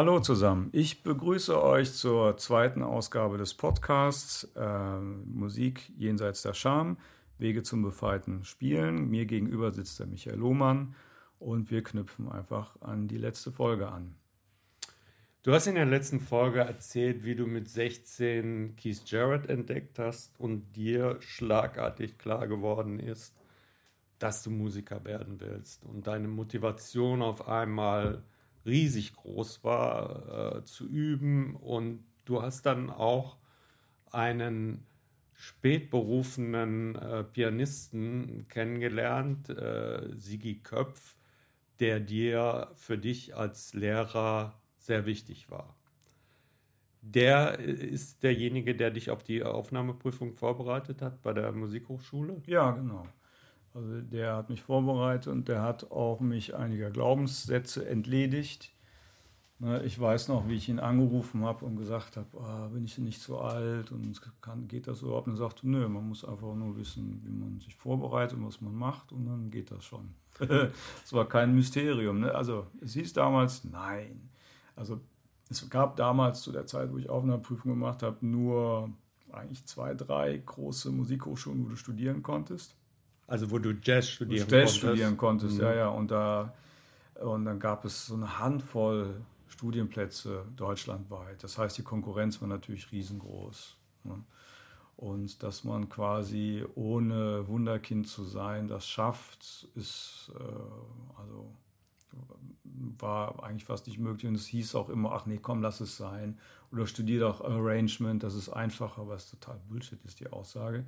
Hallo zusammen, ich begrüße euch zur zweiten Ausgabe des Podcasts äh, Musik jenseits der Scham, Wege zum befreiten Spielen. Mir gegenüber sitzt der Michael Lohmann und wir knüpfen einfach an die letzte Folge an. Du hast in der letzten Folge erzählt, wie du mit 16 Keith Jarrett entdeckt hast und dir schlagartig klar geworden ist, dass du Musiker werden willst und deine Motivation auf einmal riesig groß war äh, zu üben und du hast dann auch einen spätberufenen äh, Pianisten kennengelernt, äh, Sigi Köpf, der dir für dich als Lehrer sehr wichtig war. Der ist derjenige, der dich auf die Aufnahmeprüfung vorbereitet hat bei der Musikhochschule? Ja, genau. Also der hat mich vorbereitet und der hat auch mich einiger Glaubenssätze entledigt. Ne, ich weiß noch, wie ich ihn angerufen habe und gesagt habe, ah, bin ich nicht zu alt und kann, geht das überhaupt? Und er sagte, nö, man muss einfach nur wissen, wie man sich vorbereitet und was man macht und dann geht das schon. Es war kein Mysterium. Ne? Also es hieß damals, nein. Also es gab damals zu der Zeit, wo ich Aufnahmeprüfung gemacht habe, nur eigentlich zwei, drei große Musikhochschulen, wo du studieren konntest. Also wo du Jazz studieren Jazz konntest. studieren konntest, mhm. ja, ja. Und, da, und dann gab es so eine Handvoll Studienplätze deutschlandweit. Das heißt, die Konkurrenz war natürlich riesengroß. Ne? Und dass man quasi ohne Wunderkind zu sein das schafft, ist äh, also war eigentlich fast nicht möglich. Und es hieß auch immer, ach nee, komm, lass es sein. Oder studiere doch Arrangement, das ist einfacher, was total Bullshit ist, die Aussage.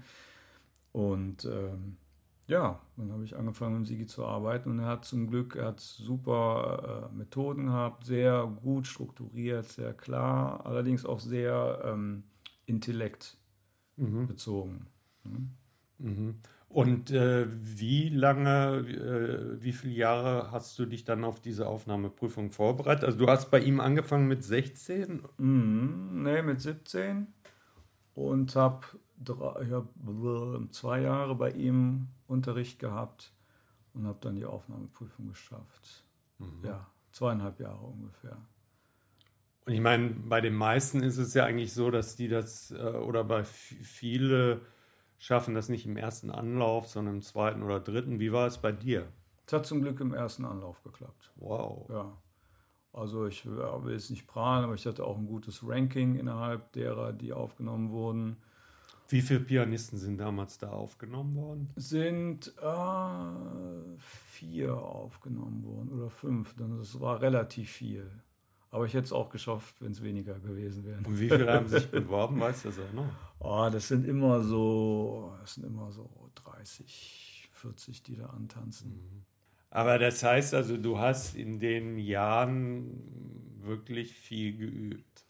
Und ähm, ja, dann habe ich angefangen mit Sigi zu arbeiten und er hat zum Glück, er hat super äh, Methoden gehabt, sehr gut strukturiert, sehr klar, allerdings auch sehr ähm, Intellekt mhm. bezogen. Mhm. Mhm. Und äh, wie lange, äh, wie viele Jahre hast du dich dann auf diese Aufnahmeprüfung vorbereitet? Also du hast bei ihm angefangen mit 16? Mhm, nee, mit 17 und habe hab zwei Jahre bei ihm Unterricht gehabt und habe dann die Aufnahmeprüfung geschafft. Mhm. Ja, zweieinhalb Jahre ungefähr. Und ich meine, bei den meisten ist es ja eigentlich so, dass die das, äh, oder bei viele schaffen das nicht im ersten Anlauf, sondern im zweiten oder dritten. Wie war es bei dir? Es hat zum Glück im ersten Anlauf geklappt. Wow. Ja. Also ich will jetzt nicht prahlen, aber ich hatte auch ein gutes Ranking innerhalb derer, die aufgenommen wurden. Wie viele Pianisten sind damals da aufgenommen worden? Sind äh, vier aufgenommen worden oder fünf. Das war relativ viel. Aber ich hätte es auch geschafft, wenn es weniger gewesen wäre. Und wie viele haben sich beworben, weißt du das auch noch? Oh, das sind immer so, das sind immer so 30, 40, die da antanzen. Mhm. Aber das heißt also, du hast in den Jahren wirklich viel geübt.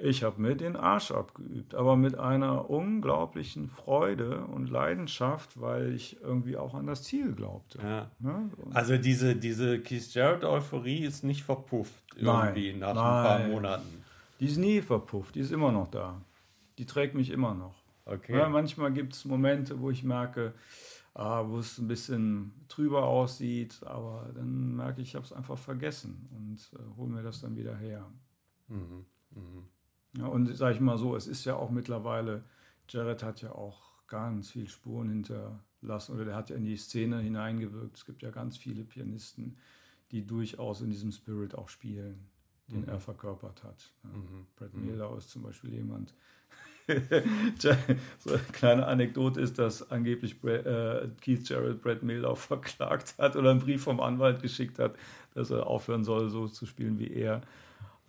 Ich habe mir den Arsch abgeübt, aber mit einer unglaublichen Freude und Leidenschaft, weil ich irgendwie auch an das Ziel glaubte. Ja. Ne? Also diese, diese Keith Jarrett-Euphorie ist nicht verpufft irgendwie nein, nach nein. ein paar Monaten. Die ist nie verpufft, die ist immer noch da. Die trägt mich immer noch. Okay. Ja, manchmal gibt es Momente, wo ich merke, ah, wo es ein bisschen trüber aussieht, aber dann merke ich, ich habe es einfach vergessen und äh, hole mir das dann wieder her. Mhm. Mhm. Ja, und sage ich mal so, es ist ja auch mittlerweile, Jared hat ja auch ganz viel Spuren hinterlassen oder der hat ja in die Szene hineingewirkt. Es gibt ja ganz viele Pianisten, die durchaus in diesem Spirit auch spielen, den mhm. er verkörpert hat. Ja, mhm. Brad mhm. Mehldau ist zum Beispiel jemand. so eine kleine Anekdote ist, dass angeblich Brad, äh, Keith Jarrett Brad Mehldau verklagt hat oder einen Brief vom Anwalt geschickt hat, dass er aufhören soll, so zu spielen wie er.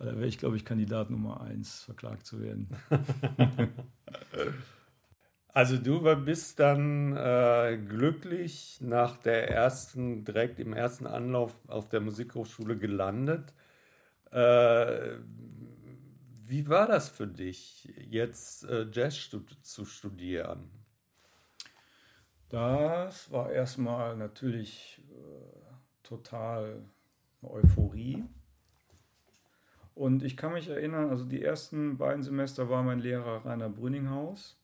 Da wäre ich, glaube ich, Kandidat Nummer eins, verklagt zu werden. Also du bist dann äh, glücklich nach der ersten, direkt im ersten Anlauf auf der Musikhochschule gelandet. Äh, wie war das für dich, jetzt äh, Jazz stud zu studieren? Das war erstmal natürlich äh, total eine Euphorie. Und ich kann mich erinnern, also die ersten beiden Semester war mein Lehrer Rainer Brünninghaus.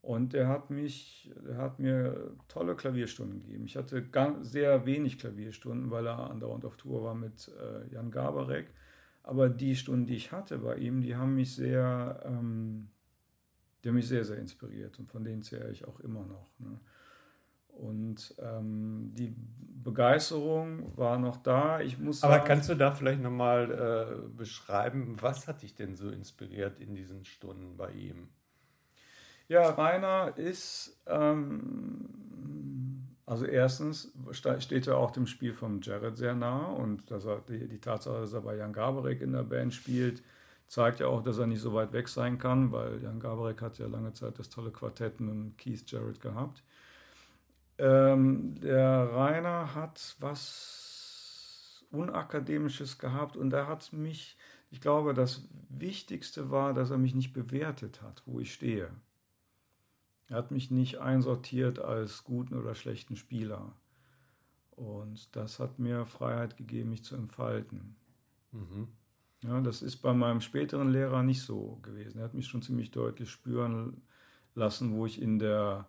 Und er hat mich, er hat mir tolle Klavierstunden gegeben. Ich hatte ganz, sehr wenig Klavierstunden, weil er andauernd auf Tour war mit äh, Jan Gabarek. Aber die Stunden, die ich hatte bei ihm, die haben mich sehr, ähm, die haben mich sehr, sehr inspiriert und von denen zehre ich auch immer noch. Ne? Und ähm, die Begeisterung war noch da. Ich muss Aber sagen, kannst du da vielleicht nochmal äh, beschreiben, was hat dich denn so inspiriert in diesen Stunden bei ihm? Ja, Rainer ist, ähm, also erstens steht er auch dem Spiel von Jared sehr nah und dass er, die, die Tatsache, dass er bei Jan Gabarek in der Band spielt, zeigt ja auch, dass er nicht so weit weg sein kann, weil Jan Gabarek hat ja lange Zeit das tolle Quartett mit Keith Jarrett gehabt. Ähm, der Rainer hat was Unakademisches gehabt und er hat mich, ich glaube, das Wichtigste war, dass er mich nicht bewertet hat, wo ich stehe. Er hat mich nicht einsortiert als guten oder schlechten Spieler. Und das hat mir Freiheit gegeben, mich zu entfalten. Mhm. Ja, das ist bei meinem späteren Lehrer nicht so gewesen. Er hat mich schon ziemlich deutlich spüren lassen, wo ich in der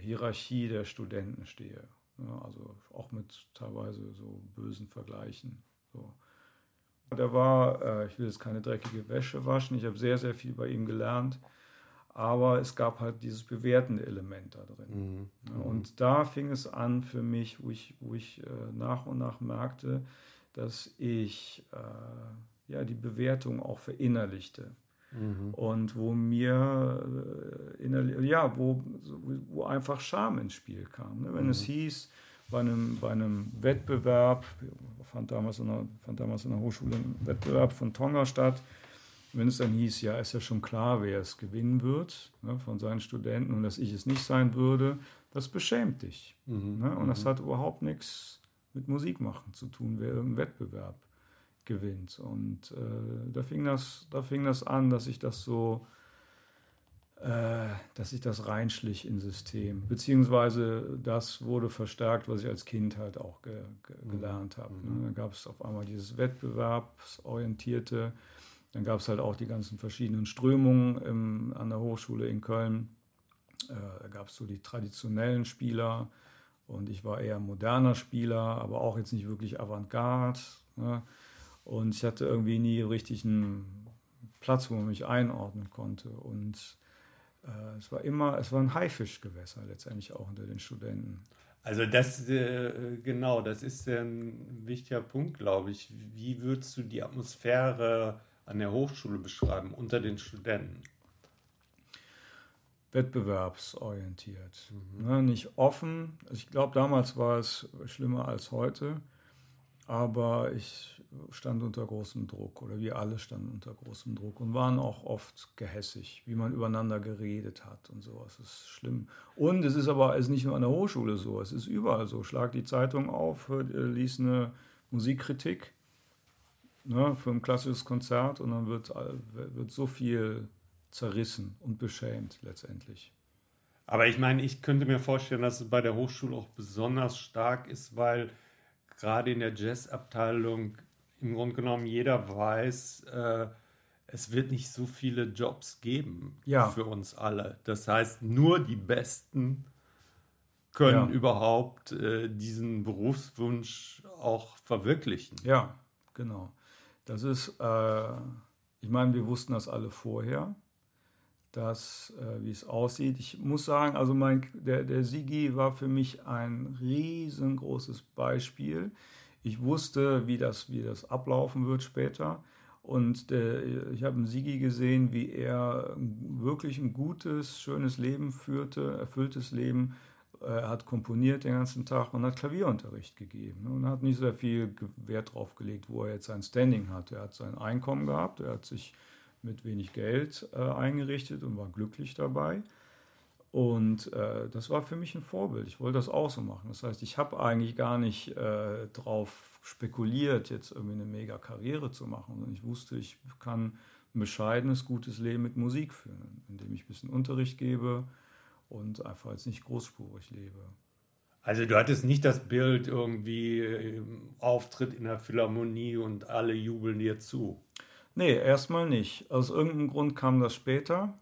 Hierarchie der Studenten stehe. Also auch mit teilweise so bösen Vergleichen. So. Der war, äh, ich will jetzt keine dreckige Wäsche waschen, ich habe sehr, sehr viel bei ihm gelernt, aber es gab halt dieses bewertende Element da drin. Mhm. Mhm. und da fing es an für mich, wo ich, wo ich äh, nach und nach merkte, dass ich äh, ja, die Bewertung auch verinnerlichte. Mhm. Und wo mir äh, ja, wo, wo einfach Scham ins Spiel kam. Ne? Wenn mhm. es hieß, bei einem, bei einem Wettbewerb, fand damals, in der, fand damals in der Hochschule ein Wettbewerb von Tonga statt, wenn es dann hieß, ja, ist ja schon klar, wer es gewinnen wird ne, von seinen Studenten und dass ich es nicht sein würde, das beschämt dich. Mhm. Ne? Und das mhm. hat überhaupt nichts mit Musik machen zu tun, wer irgendeinen Wettbewerb gewinnt. Und äh, da, fing das, da fing das an, dass ich das so, äh, dass ich das reinschlich ins System. Beziehungsweise das wurde verstärkt, was ich als Kind halt auch ge, ge, mhm. gelernt habe. Ne? Mhm. Dann gab es auf einmal dieses Wettbewerbsorientierte. Dann gab es halt auch die ganzen verschiedenen Strömungen im, an der Hochschule in Köln. Äh, da gab es so die traditionellen Spieler und ich war eher moderner Spieler, aber auch jetzt nicht wirklich Avantgarde. Ne? Und ich hatte irgendwie nie richtig einen Platz, wo man mich einordnen konnte. Und äh, es war immer, es war ein Haifischgewässer letztendlich auch unter den Studenten. Also das, äh, genau, das ist ein wichtiger Punkt, glaube ich. Wie würdest du die Atmosphäre an der Hochschule beschreiben unter den Studenten? Wettbewerbsorientiert. Mhm. Ne, nicht offen. Ich glaube, damals war es schlimmer als heute. Aber ich stand unter großem Druck oder wir alle standen unter großem Druck und waren auch oft gehässig, wie man übereinander geredet hat und sowas. Das ist schlimm. Und es ist aber es ist nicht nur an der Hochschule so, es ist überall so. Schlag die Zeitung auf, äh, lies eine Musikkritik ne, für ein klassisches Konzert und dann wird, wird so viel zerrissen und beschämt letztendlich. Aber ich meine, ich könnte mir vorstellen, dass es bei der Hochschule auch besonders stark ist, weil gerade in der Jazzabteilung im Grunde genommen jeder weiß, äh, es wird nicht so viele Jobs geben ja. für uns alle. Das heißt, nur die Besten können ja. überhaupt äh, diesen Berufswunsch auch verwirklichen. Ja, genau. Das ist, äh, ich meine, wir wussten das alle vorher, dass, äh, wie es aussieht. Ich muss sagen, also mein, der, der Sigi war für mich ein riesengroßes Beispiel ich wusste, wie das, wie das ablaufen wird später. Und äh, ich habe einen Sigi gesehen, wie er wirklich ein gutes, schönes Leben führte, erfülltes Leben. Er hat komponiert den ganzen Tag und hat Klavierunterricht gegeben. Und hat nicht sehr viel Wert drauf gelegt, wo er jetzt sein Standing hat. Er hat sein Einkommen gehabt, er hat sich mit wenig Geld äh, eingerichtet und war glücklich dabei. Und äh, das war für mich ein Vorbild. Ich wollte das auch so machen. Das heißt, ich habe eigentlich gar nicht äh, darauf spekuliert, jetzt irgendwie eine mega Karriere zu machen. Und ich wusste, ich kann ein bescheidenes, gutes Leben mit Musik führen, indem ich ein bisschen Unterricht gebe und einfach jetzt nicht großspurig lebe. Also du hattest nicht das Bild irgendwie Auftritt in der Philharmonie und alle jubeln dir zu. Nee, erstmal nicht. Aus irgendeinem Grund kam das später.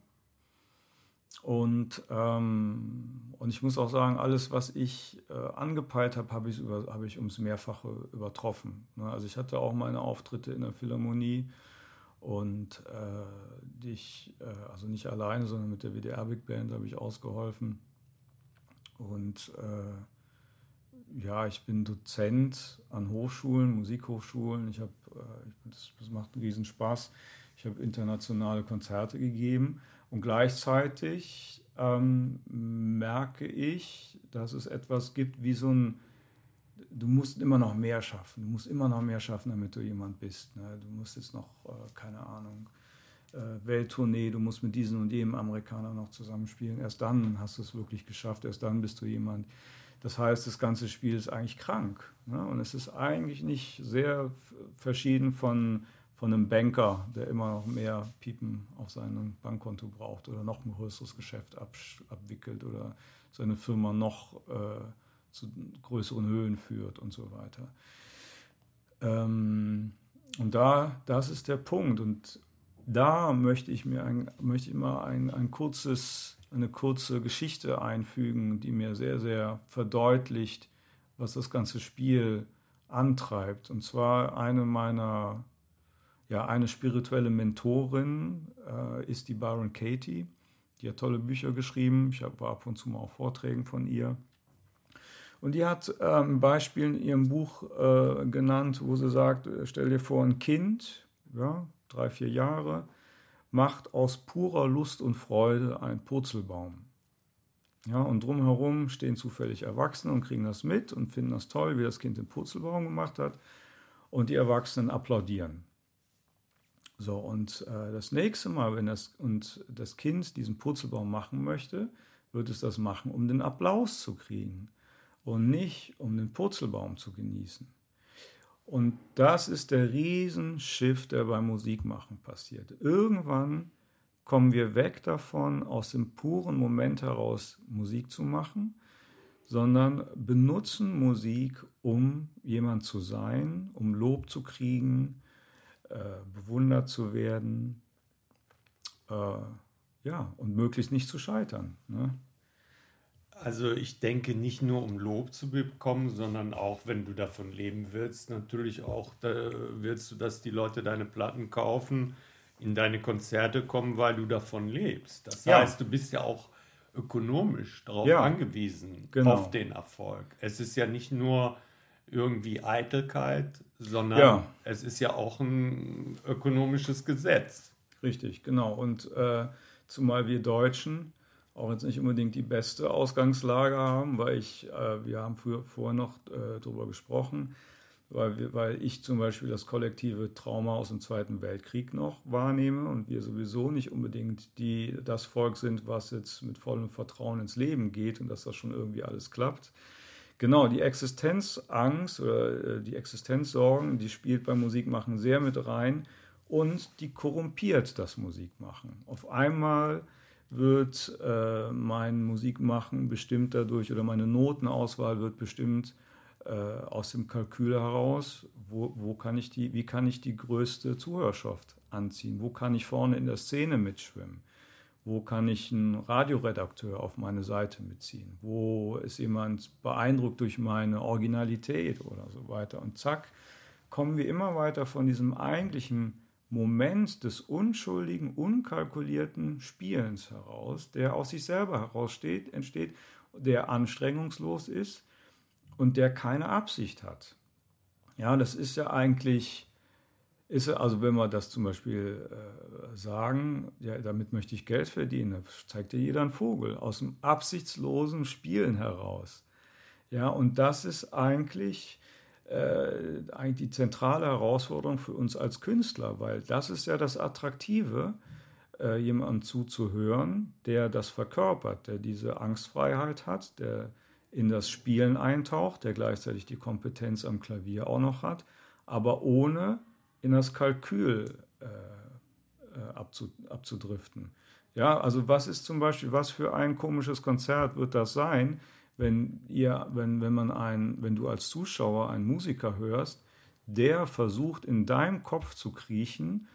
Und, ähm, und ich muss auch sagen, alles, was ich äh, angepeilt habe, habe ich, hab ich ums Mehrfache übertroffen. Ne? Also ich hatte auch meine Auftritte in der Philharmonie und äh, ich, äh, also nicht alleine, sondern mit der WDR Big Band habe ich ausgeholfen. Und äh, ja, ich bin Dozent an Hochschulen, Musikhochschulen. Ich habe, äh, das, das macht einen Riesenspaß. Ich habe internationale Konzerte gegeben und gleichzeitig ähm, merke ich, dass es etwas gibt wie so ein, du musst immer noch mehr schaffen, du musst immer noch mehr schaffen, damit du jemand bist. Ne? Du musst jetzt noch, äh, keine Ahnung, äh, Welttournee, du musst mit diesem und jenem Amerikaner noch zusammenspielen. Erst dann hast du es wirklich geschafft, erst dann bist du jemand. Das heißt, das ganze Spiel ist eigentlich krank. Ne? Und es ist eigentlich nicht sehr verschieden von von einem Banker, der immer noch mehr Piepen auf seinem Bankkonto braucht oder noch ein größeres Geschäft ab, abwickelt oder seine Firma noch äh, zu größeren Höhen führt und so weiter. Ähm, und da, das ist der Punkt. Und da möchte ich mir ein, möchte mal ein, ein kurzes, eine kurze Geschichte einfügen, die mir sehr, sehr verdeutlicht, was das ganze Spiel antreibt. Und zwar eine meiner ja, eine spirituelle Mentorin äh, ist die Byron Katie. Die hat tolle Bücher geschrieben. Ich war ab und zu mal auf Vorträgen von ihr. Und die hat äh, ein Beispiel in ihrem Buch äh, genannt, wo sie sagt, äh, stell dir vor, ein Kind, ja, drei, vier Jahre, macht aus purer Lust und Freude einen Purzelbaum. Ja, und drumherum stehen zufällig Erwachsene und kriegen das mit und finden das toll, wie das Kind den Purzelbaum gemacht hat. Und die Erwachsenen applaudieren. So, und äh, das nächste Mal, wenn das, und das Kind diesen Purzelbaum machen möchte, wird es das machen, um den Applaus zu kriegen und nicht um den Purzelbaum zu genießen. Und das ist der Riesenschiff, der beim Musikmachen passiert. Irgendwann kommen wir weg davon, aus dem puren Moment heraus Musik zu machen, sondern benutzen Musik, um jemand zu sein, um Lob zu kriegen, äh, bewundert zu werden, äh, ja, und möglichst nicht zu scheitern. Ne? Also ich denke nicht nur um Lob zu bekommen, sondern auch, wenn du davon leben willst, natürlich auch willst du, dass die Leute deine Platten kaufen, in deine Konzerte kommen, weil du davon lebst. Das ja. heißt, du bist ja auch ökonomisch darauf ja. angewiesen, genau. auf den Erfolg. Es ist ja nicht nur irgendwie Eitelkeit, sondern ja. es ist ja auch ein ökonomisches Gesetz. Richtig, genau. Und äh, zumal wir Deutschen auch jetzt nicht unbedingt die beste Ausgangslage haben, weil ich, äh, wir haben früher, vorher noch äh, darüber gesprochen, weil, wir, weil ich zum Beispiel das kollektive Trauma aus dem Zweiten Weltkrieg noch wahrnehme und wir sowieso nicht unbedingt die, das Volk sind, was jetzt mit vollem Vertrauen ins Leben geht und dass das schon irgendwie alles klappt. Genau, die Existenzangst oder äh, die Existenzsorgen, die spielt beim Musikmachen sehr mit rein und die korrumpiert das Musikmachen. Auf einmal wird äh, mein Musikmachen bestimmt dadurch oder meine Notenauswahl wird bestimmt äh, aus dem Kalkül heraus, wo, wo kann ich die, wie kann ich die größte Zuhörerschaft anziehen, wo kann ich vorne in der Szene mitschwimmen. Wo kann ich einen Radioredakteur auf meine Seite mitziehen? Wo ist jemand beeindruckt durch meine Originalität oder so weiter? Und zack, kommen wir immer weiter von diesem eigentlichen Moment des unschuldigen, unkalkulierten Spielens heraus, der aus sich selber heraussteht, entsteht, der anstrengungslos ist und der keine Absicht hat. Ja, das ist ja eigentlich ist also, wenn wir das zum Beispiel äh, sagen, ja, damit möchte ich Geld verdienen, da zeigt ja jeder einen Vogel aus dem absichtslosen Spielen heraus. Ja, und das ist eigentlich, äh, eigentlich die zentrale Herausforderung für uns als Künstler, weil das ist ja das Attraktive, äh, jemandem zuzuhören, der das verkörpert, der diese Angstfreiheit hat, der in das Spielen eintaucht, der gleichzeitig die Kompetenz am Klavier auch noch hat, aber ohne in das Kalkül äh, äh, abzu, abzudriften. Ja, also was ist zum Beispiel, was für ein komisches Konzert wird das sein, wenn ihr, wenn, wenn man ein, wenn du als Zuschauer einen Musiker hörst, der versucht in deinem Kopf zu kriechen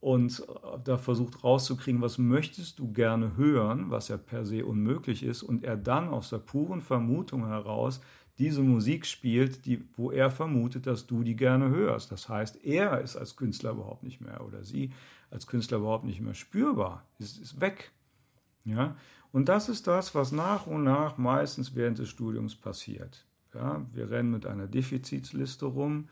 und da versucht rauszukriegen, was möchtest du gerne hören, was ja per se unmöglich ist, und er dann aus der puren Vermutung heraus diese Musik spielt, die, wo er vermutet, dass du die gerne hörst. Das heißt, er ist als Künstler überhaupt nicht mehr oder sie als Künstler überhaupt nicht mehr spürbar, ist, ist weg. Ja? Und das ist das, was nach und nach meistens während des Studiums passiert. Ja? Wir rennen mit einer Defizitsliste rum,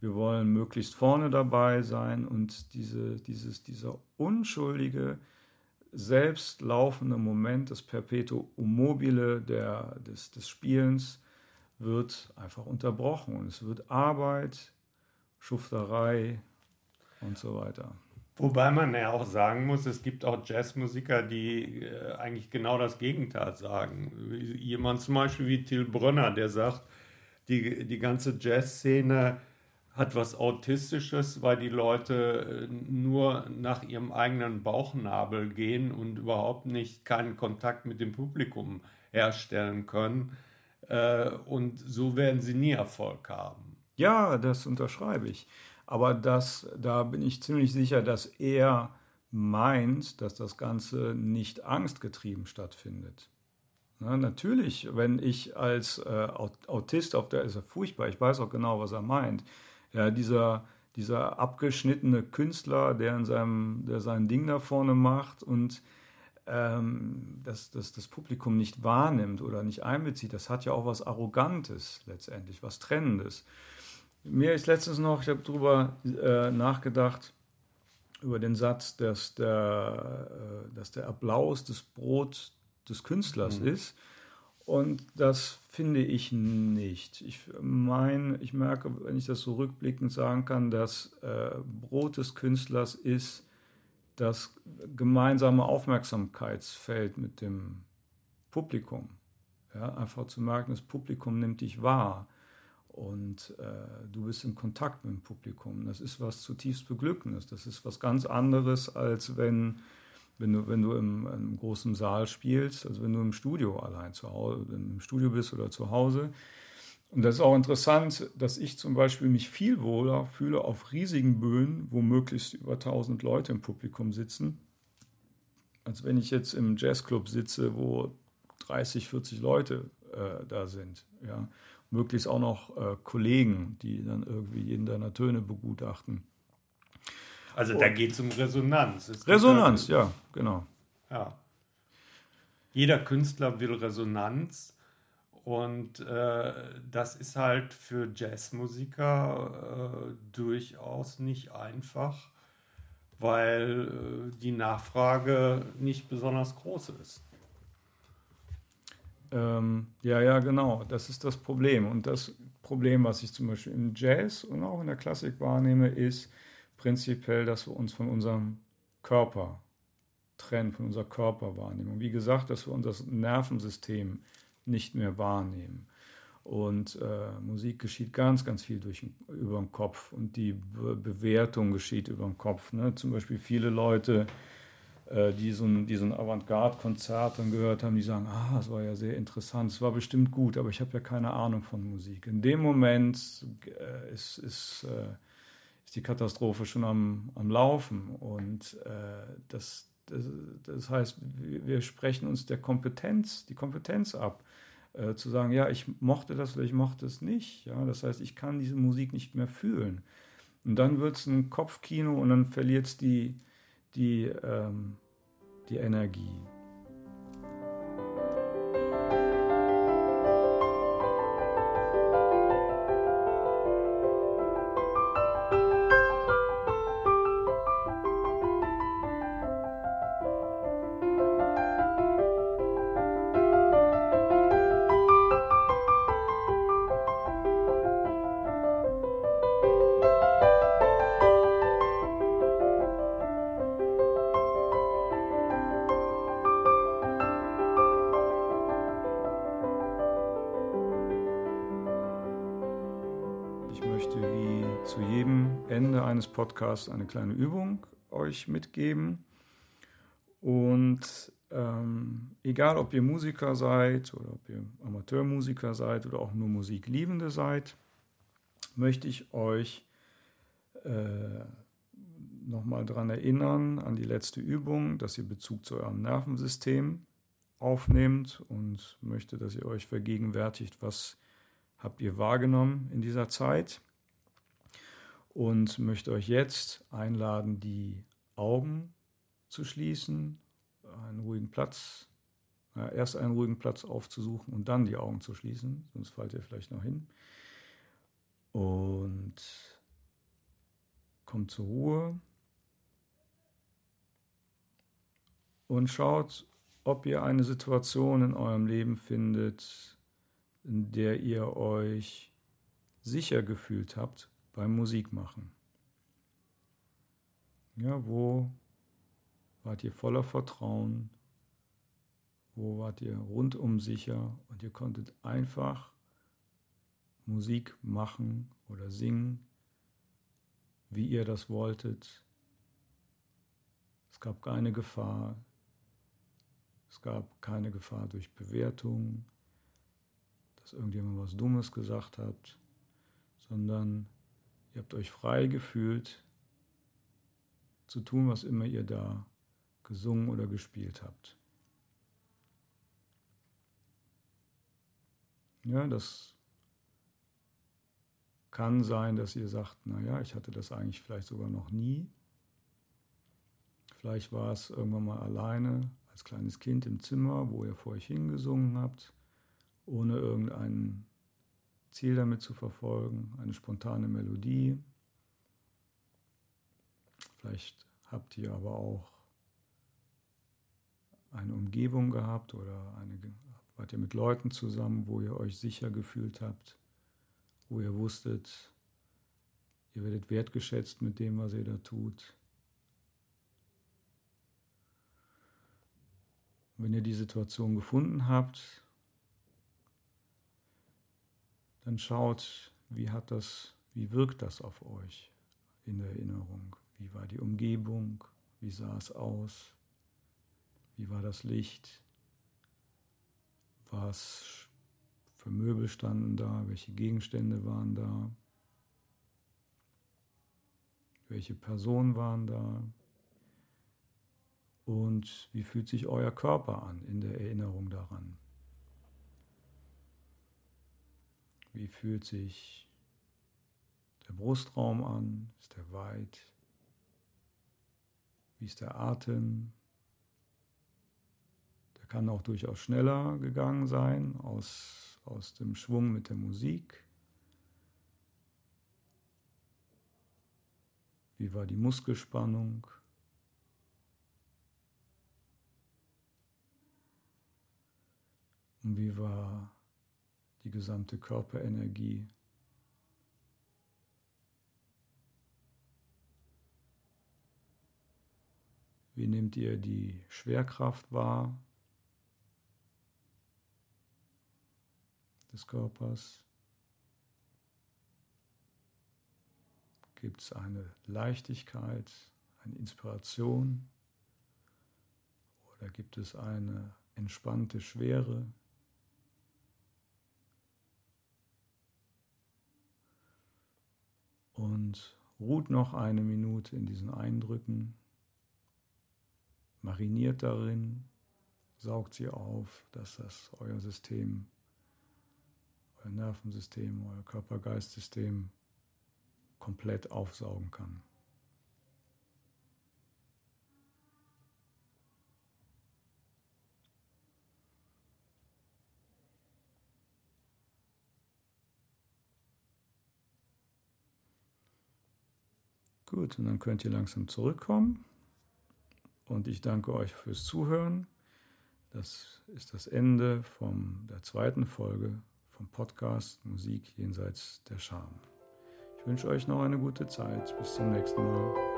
wir wollen möglichst vorne dabei sein und diese, dieses, dieser unschuldige, selbstlaufende Moment, das Perpetuum mobile der, des, des Spielens, wird einfach unterbrochen. Und es wird Arbeit, Schufterei und so weiter. Wobei man ja auch sagen muss, es gibt auch Jazzmusiker, die äh, eigentlich genau das Gegenteil sagen. Jemand zum Beispiel wie Till Brönner, der sagt, die, die ganze Jazzszene hat was Autistisches, weil die Leute äh, nur nach ihrem eigenen Bauchnabel gehen und überhaupt nicht keinen Kontakt mit dem Publikum herstellen können. Äh, und so werden sie nie Erfolg haben. Ja, das unterschreibe ich. Aber das, da bin ich ziemlich sicher, dass er meint, dass das Ganze nicht angstgetrieben stattfindet. Na, natürlich, wenn ich als äh, Autist auf der, ist er furchtbar, ich weiß auch genau, was er meint ja, dieser, dieser abgeschnittene Künstler, der, in seinem, der sein Ding da vorne macht und ähm, das, das, das Publikum nicht wahrnimmt oder nicht einbezieht, das hat ja auch was Arrogantes letztendlich, was Trennendes. Mir ist letztens noch, ich habe darüber äh, nachgedacht, über den Satz, dass der, äh, dass der Applaus das Brot des Künstlers mhm. ist. Und das finde ich nicht. Ich meine, ich merke, wenn ich das so rückblickend sagen kann, dass äh, Brot des Künstlers ist das gemeinsame Aufmerksamkeitsfeld mit dem Publikum. Ja, einfach zu merken, das Publikum nimmt dich wahr und äh, du bist in Kontakt mit dem Publikum. Das ist was zutiefst Beglückendes. Das ist was ganz anderes, als wenn wenn du, wenn du im, im, großen Saal spielst, also wenn du im Studio allein zu Hause, im Studio bist oder zu Hause. Und das ist auch interessant, dass ich zum Beispiel mich viel wohler fühle auf riesigen Bühnen, wo möglichst über 1000 Leute im Publikum sitzen, als wenn ich jetzt im Jazzclub sitze, wo 30, 40 Leute äh, da sind. Ja. Möglichst auch noch äh, Kollegen, die dann irgendwie jeden deiner Töne begutachten. Also da geht es um Resonanz. Es Resonanz, ja, genau. Ja. Jeder Künstler will Resonanz und äh, das ist halt für Jazzmusiker äh, durchaus nicht einfach, weil äh, die Nachfrage nicht besonders groß ist. Ähm, ja, ja, genau. Das ist das Problem. Und das Problem, was ich zum Beispiel im Jazz und auch in der Klassik wahrnehme, ist, prinzipiell, dass wir uns von unserem Körper trennen, von unserer Körperwahrnehmung. Wie gesagt, dass wir unser Nervensystem nicht mehr wahrnehmen. Und äh, Musik geschieht ganz, ganz viel durch, über den Kopf und die Be Bewertung geschieht über den Kopf. Ne? Zum Beispiel viele Leute, äh, die so ein, die so ein Avantgarde-Konzert dann gehört haben, die sagen, ah, das war ja sehr interessant, es war bestimmt gut, aber ich habe ja keine Ahnung von Musik. In dem Moment äh, ist, ist äh, ist die Katastrophe schon am, am Laufen. Und äh, das, das, das, heißt, wir sprechen uns der Kompetenz, die Kompetenz ab. Äh, zu sagen, ja, ich mochte das oder ich mochte es nicht. Ja? Das heißt, ich kann diese Musik nicht mehr fühlen. Und dann wird es ein Kopfkino und dann verliert es die, die, ähm, die Energie. Podcast eine kleine Übung euch mitgeben. Und ähm, egal, ob ihr Musiker seid oder ob ihr Amateurmusiker seid oder auch nur Musikliebende seid, möchte ich euch äh, nochmal daran erinnern, an die letzte Übung, dass ihr Bezug zu eurem Nervensystem aufnehmt und möchte, dass ihr euch vergegenwärtigt, was habt ihr wahrgenommen in dieser Zeit. Und möchte euch jetzt einladen, die Augen zu schließen, einen ruhigen Platz, ja, erst einen ruhigen Platz aufzusuchen und dann die Augen zu schließen, sonst fallt ihr vielleicht noch hin. Und kommt zur Ruhe und schaut, ob ihr eine Situation in eurem Leben findet, in der ihr euch sicher gefühlt habt beim Musikmachen. Ja, wo wart ihr voller Vertrauen? Wo wart ihr rundum sicher und ihr konntet einfach Musik machen oder singen, wie ihr das wolltet. Es gab keine Gefahr. Es gab keine Gefahr durch Bewertung, dass irgendjemand was Dummes gesagt hat, sondern ihr habt euch frei gefühlt zu tun, was immer ihr da gesungen oder gespielt habt. Ja, das kann sein, dass ihr sagt, naja, ich hatte das eigentlich vielleicht sogar noch nie. Vielleicht war es irgendwann mal alleine als kleines Kind im Zimmer, wo ihr vor euch hingesungen habt, ohne irgendein Ziel damit zu verfolgen, eine spontane Melodie. Vielleicht habt ihr aber auch eine Umgebung gehabt oder eine, wart ihr mit Leuten zusammen, wo ihr euch sicher gefühlt habt, wo ihr wusstet, ihr werdet wertgeschätzt mit dem, was ihr da tut. wenn ihr die Situation gefunden habt, dann schaut, wie hat das, wie wirkt das auf euch in der Erinnerung? Wie war die Umgebung? Wie sah es aus? Wie war das Licht? Was für Möbel standen da? Welche Gegenstände waren da? Welche Personen waren da? Und wie fühlt sich euer Körper an in der Erinnerung daran? Wie fühlt sich der Brustraum an? Ist er weit? Wie ist der Atem? Der kann auch durchaus schneller gegangen sein aus, aus dem Schwung mit der Musik. Wie war die Muskelspannung? Und wie war die gesamte Körperenergie? Wie nehmt ihr die Schwerkraft wahr des Körpers? Gibt es eine Leichtigkeit, eine Inspiration oder gibt es eine entspannte Schwere? Und ruht noch eine Minute in diesen Eindrücken, mariniert darin, saugt sie auf, dass das euer System, euer Nervensystem, euer Körper-Geist-System komplett aufsaugen kann. Gut, und dann könnt ihr langsam zurückkommen. Und ich danke euch fürs Zuhören. Das ist das Ende von der zweiten Folge vom Podcast Musik jenseits der Scham. Ich wünsche euch noch eine gute Zeit. Bis zum nächsten Mal.